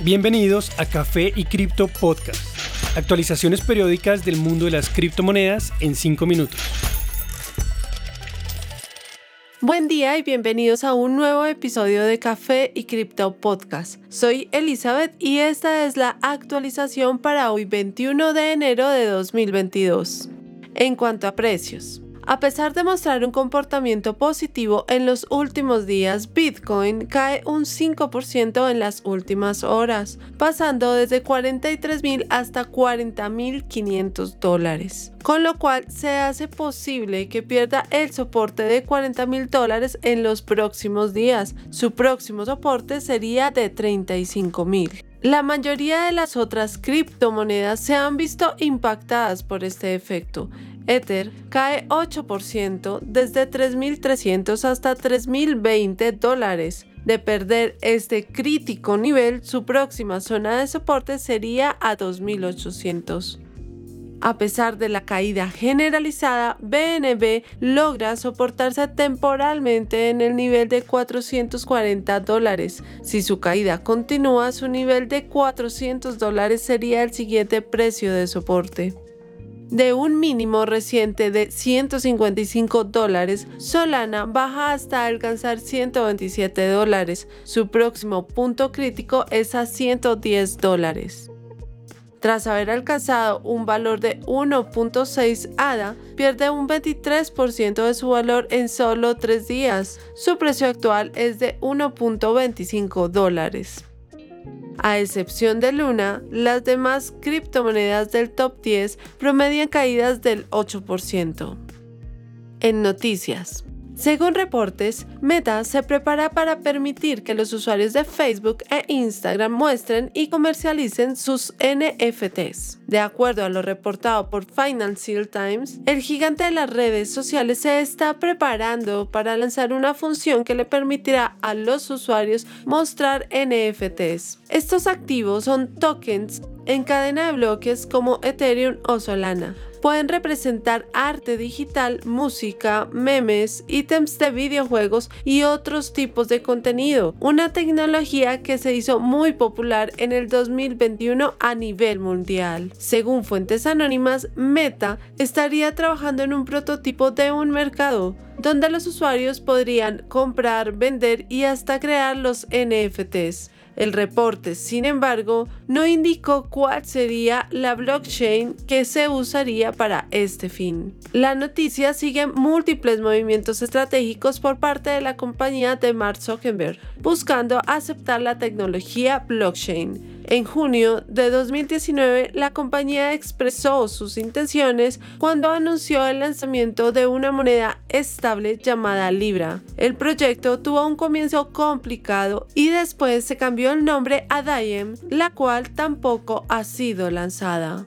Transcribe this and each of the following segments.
Bienvenidos a Café y Cripto Podcast. Actualizaciones periódicas del mundo de las criptomonedas en 5 minutos. Buen día y bienvenidos a un nuevo episodio de Café y Cripto Podcast. Soy Elizabeth y esta es la actualización para hoy 21 de enero de 2022. En cuanto a precios, a pesar de mostrar un comportamiento positivo en los últimos días, Bitcoin cae un 5% en las últimas horas, pasando desde 43.000 hasta 40.500 dólares, con lo cual se hace posible que pierda el soporte de 40.000 dólares en los próximos días. Su próximo soporte sería de 35.000. La mayoría de las otras criptomonedas se han visto impactadas por este efecto, Ether cae 8% desde 3.300 hasta 3.020 dólares. De perder este crítico nivel, su próxima zona de soporte sería a 2.800. A pesar de la caída generalizada, BNB logra soportarse temporalmente en el nivel de 440 dólares. Si su caída continúa, su nivel de 400 dólares sería el siguiente precio de soporte de un mínimo reciente de 155 dólares, Solana baja hasta alcanzar 127 dólares. Su próximo punto crítico es a 110 dólares. Tras haber alcanzado un valor de 1.6 ADA, pierde un 23% de su valor en solo 3 días. Su precio actual es de 1.25 dólares. A excepción de Luna, las demás criptomonedas del top 10 promedian caídas del 8%. En noticias. Según reportes, Meta se prepara para permitir que los usuarios de Facebook e Instagram muestren y comercialicen sus NFTs. De acuerdo a lo reportado por Financial Times, el gigante de las redes sociales se está preparando para lanzar una función que le permitirá a los usuarios mostrar NFTs. Estos activos son tokens en cadena de bloques como Ethereum o Solana, pueden representar arte digital, música, memes, ítems de videojuegos y otros tipos de contenido, una tecnología que se hizo muy popular en el 2021 a nivel mundial. Según fuentes anónimas, Meta estaría trabajando en un prototipo de un mercado donde los usuarios podrían comprar, vender y hasta crear los NFTs. El reporte, sin embargo, no indicó cuál sería la blockchain que se usaría para este fin. La noticia sigue múltiples movimientos estratégicos por parte de la compañía de Mark Zuckerberg, buscando aceptar la tecnología blockchain en junio de 2019, la compañía expresó sus intenciones cuando anunció el lanzamiento de una moneda estable llamada Libra. El proyecto tuvo un comienzo complicado y después se cambió el nombre a Diem, la cual tampoco ha sido lanzada.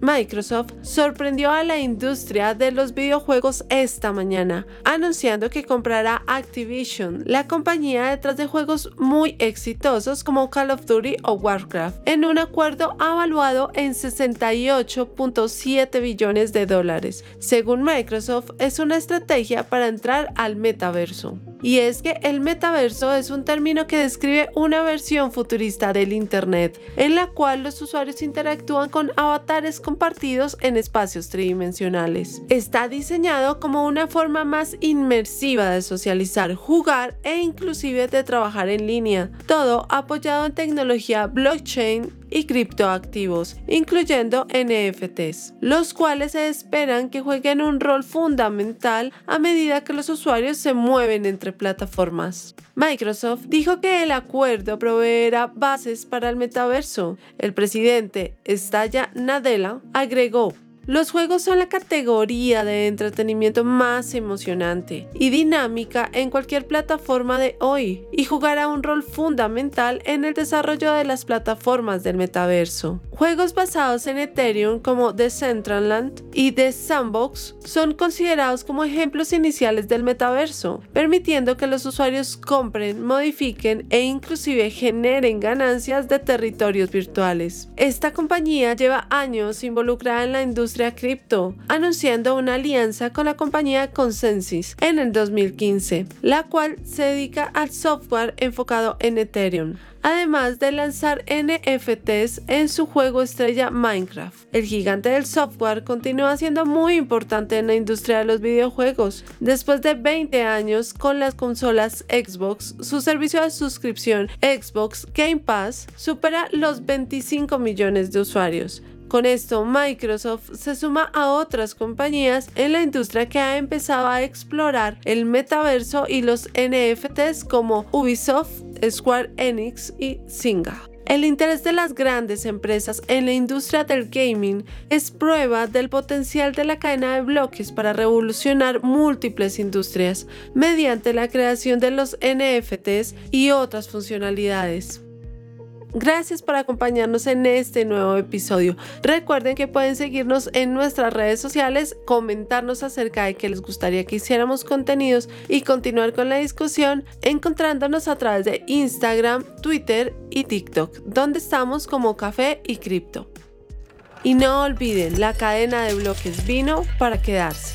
Microsoft sorprendió a la industria de los videojuegos esta mañana, anunciando que comprará Activision, la compañía detrás de juegos muy exitosos como Call of Duty o Warcraft, en un acuerdo avaluado en 68.7 billones de dólares. Según Microsoft, es una estrategia para entrar al metaverso. Y es que el metaverso es un término que describe una versión futurista del Internet, en la cual los usuarios interactúan con avatares compartidos en espacios tridimensionales. Está diseñado como una forma más inmersiva de socializar, jugar e inclusive de trabajar en línea, todo apoyado en tecnología blockchain y criptoactivos, incluyendo NFTs, los cuales se esperan que jueguen un rol fundamental a medida que los usuarios se mueven entre plataformas. Microsoft dijo que el acuerdo proveerá bases para el metaverso. El presidente Staya Nadella agregó los juegos son la categoría de entretenimiento más emocionante y dinámica en cualquier plataforma de hoy y jugará un rol fundamental en el desarrollo de las plataformas del metaverso. Juegos basados en Ethereum como The Land y The Sandbox son considerados como ejemplos iniciales del metaverso, permitiendo que los usuarios compren, modifiquen e inclusive generen ganancias de territorios virtuales. Esta compañía lleva años involucrada en la industria cripto, anunciando una alianza con la compañía Consensus en el 2015, la cual se dedica al software enfocado en Ethereum además de lanzar NFTs en su juego estrella Minecraft. El gigante del software continúa siendo muy importante en la industria de los videojuegos. Después de 20 años con las consolas Xbox, su servicio de suscripción Xbox Game Pass supera los 25 millones de usuarios. Con esto, Microsoft se suma a otras compañías en la industria que ha empezado a explorar el metaverso y los NFTs como Ubisoft, Square Enix y Zynga. El interés de las grandes empresas en la industria del gaming es prueba del potencial de la cadena de bloques para revolucionar múltiples industrias mediante la creación de los NFTs y otras funcionalidades. Gracias por acompañarnos en este nuevo episodio. Recuerden que pueden seguirnos en nuestras redes sociales, comentarnos acerca de que les gustaría que hiciéramos contenidos y continuar con la discusión encontrándonos a través de Instagram, Twitter y TikTok, donde estamos como Café y Cripto. Y no olviden, la cadena de bloques vino para quedarse.